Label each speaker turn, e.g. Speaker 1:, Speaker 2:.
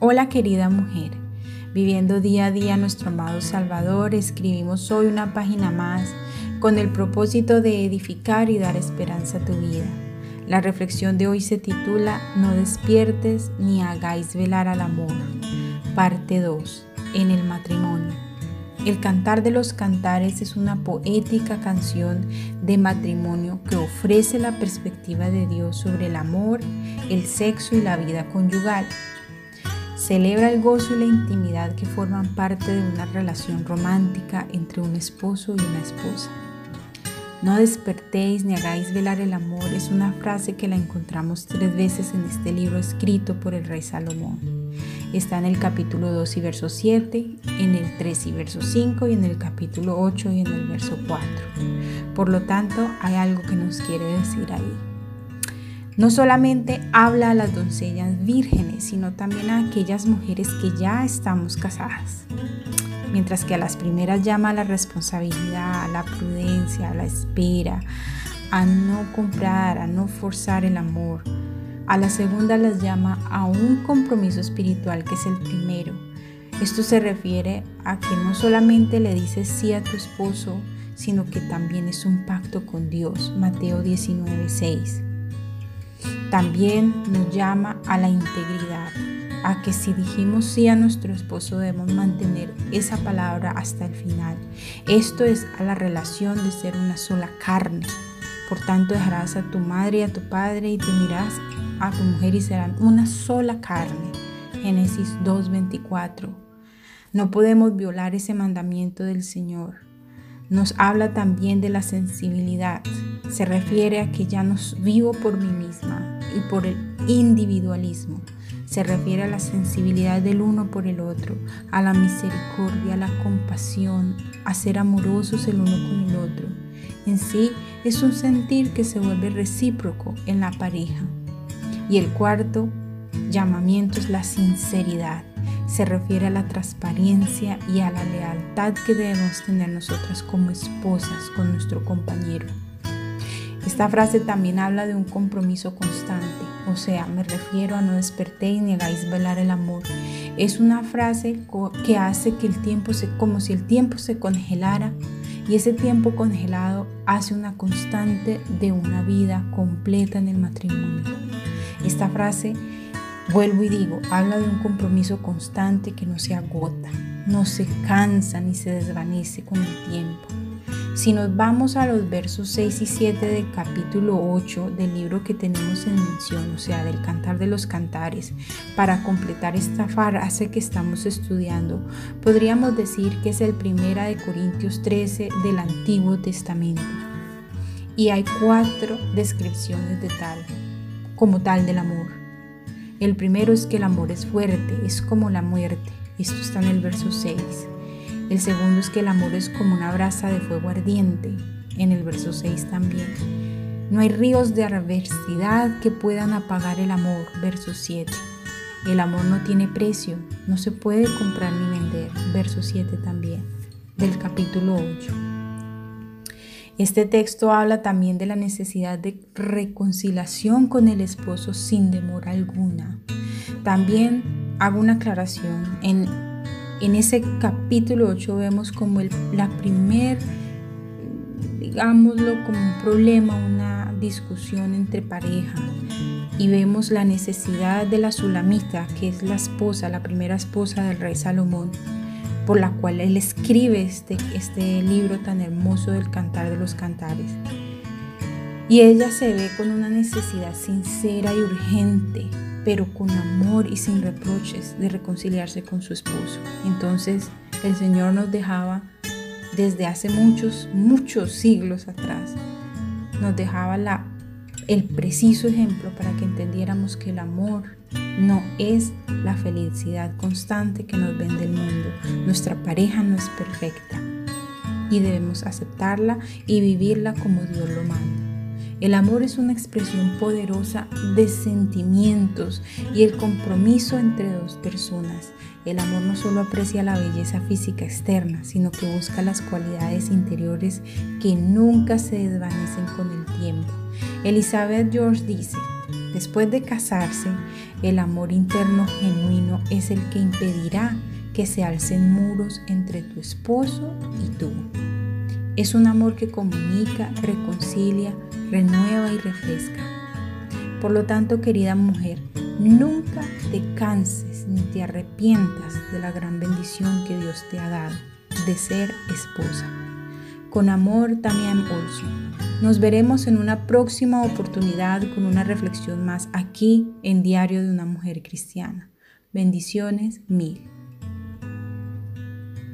Speaker 1: Hola querida mujer, viviendo día a día nuestro amado Salvador, escribimos hoy una página más con el propósito de edificar y dar esperanza a tu vida. La reflexión de hoy se titula No despiertes ni hagáis velar al amor. Parte 2. En el matrimonio. El Cantar de los Cantares es una poética canción de matrimonio que ofrece la perspectiva de Dios sobre el amor, el sexo y la vida conyugal celebra el gozo y la intimidad que forman parte de una relación romántica entre un esposo y una esposa. No despertéis ni hagáis velar el amor es una frase que la encontramos tres veces en este libro escrito por el rey Salomón. Está en el capítulo 2 y verso 7, en el 3 y verso 5 y en el capítulo 8 y en el verso 4. Por lo tanto, hay algo que nos quiere decir ahí. No solamente habla a las doncellas vírgenes, sino también a aquellas mujeres que ya estamos casadas. Mientras que a las primeras llama a la responsabilidad, a la prudencia, a la espera, a no comprar, a no forzar el amor. A la segunda las llama a un compromiso espiritual que es el primero. Esto se refiere a que no solamente le dices sí a tu esposo, sino que también es un pacto con Dios. Mateo 19, 6 también nos llama a la integridad, a que si dijimos sí a nuestro esposo debemos mantener esa palabra hasta el final. Esto es a la relación de ser una sola carne. Por tanto dejarás a tu madre y a tu padre y te unirás a tu mujer y serán una sola carne. Génesis 2.24. No podemos violar ese mandamiento del Señor. Nos habla también de la sensibilidad. Se refiere a que ya no vivo por mí misma y por el individualismo. Se refiere a la sensibilidad del uno por el otro, a la misericordia, a la compasión, a ser amorosos el uno con el otro. En sí es un sentir que se vuelve recíproco en la pareja. Y el cuarto llamamiento es la sinceridad se refiere a la transparencia y a la lealtad que debemos tener nosotras como esposas con nuestro compañero. Esta frase también habla de un compromiso constante, o sea, me refiero a no despertéis ni hagáis velar el amor. Es una frase que hace que el tiempo se, como si el tiempo se congelara y ese tiempo congelado hace una constante de una vida completa en el matrimonio. Esta frase Vuelvo y digo, habla de un compromiso constante que no se agota, no se cansa ni se desvanece con el tiempo. Si nos vamos a los versos 6 y 7 del capítulo 8 del libro que tenemos en mención, o sea, del Cantar de los Cantares, para completar esta frase que estamos estudiando, podríamos decir que es el primera de Corintios 13 del Antiguo Testamento. Y hay cuatro descripciones de tal, como tal del amor. El primero es que el amor es fuerte, es como la muerte. Esto está en el verso 6. El segundo es que el amor es como una brasa de fuego ardiente, en el verso 6 también. No hay ríos de adversidad que puedan apagar el amor, verso 7. El amor no tiene precio, no se puede comprar ni vender, verso 7 también, del capítulo 8. Este texto habla también de la necesidad de reconciliación con el esposo sin demora alguna. También hago una aclaración. En, en ese capítulo 8 vemos como el, la primer, digámoslo, como un problema, una discusión entre pareja. Y vemos la necesidad de la Sulamita, que es la esposa, la primera esposa del rey Salomón, por la cual él escribe este, este libro tan hermoso del Cantar de los Cantares. Y ella se ve con una necesidad sincera y urgente, pero con amor y sin reproches de reconciliarse con su esposo. Entonces el Señor nos dejaba desde hace muchos, muchos siglos atrás, nos dejaba la, el preciso ejemplo para que entendiéramos que el amor no es la felicidad constante que nos vende el mundo. Nuestra pareja no es perfecta y debemos aceptarla y vivirla como Dios lo manda. El amor es una expresión poderosa de sentimientos y el compromiso entre dos personas. El amor no solo aprecia la belleza física externa, sino que busca las cualidades interiores que nunca se desvanecen con el tiempo. Elizabeth George dice, Después de casarse, el amor interno genuino es el que impedirá que se alcen muros entre tu esposo y tú. Es un amor que comunica, reconcilia, renueva y refresca. Por lo tanto, querida mujer, nunca te canses ni te arrepientas de la gran bendición que Dios te ha dado de ser esposa. Con amor, Tamián Olson. Nos veremos en una próxima oportunidad con una reflexión más aquí en Diario de una Mujer Cristiana. Bendiciones mil.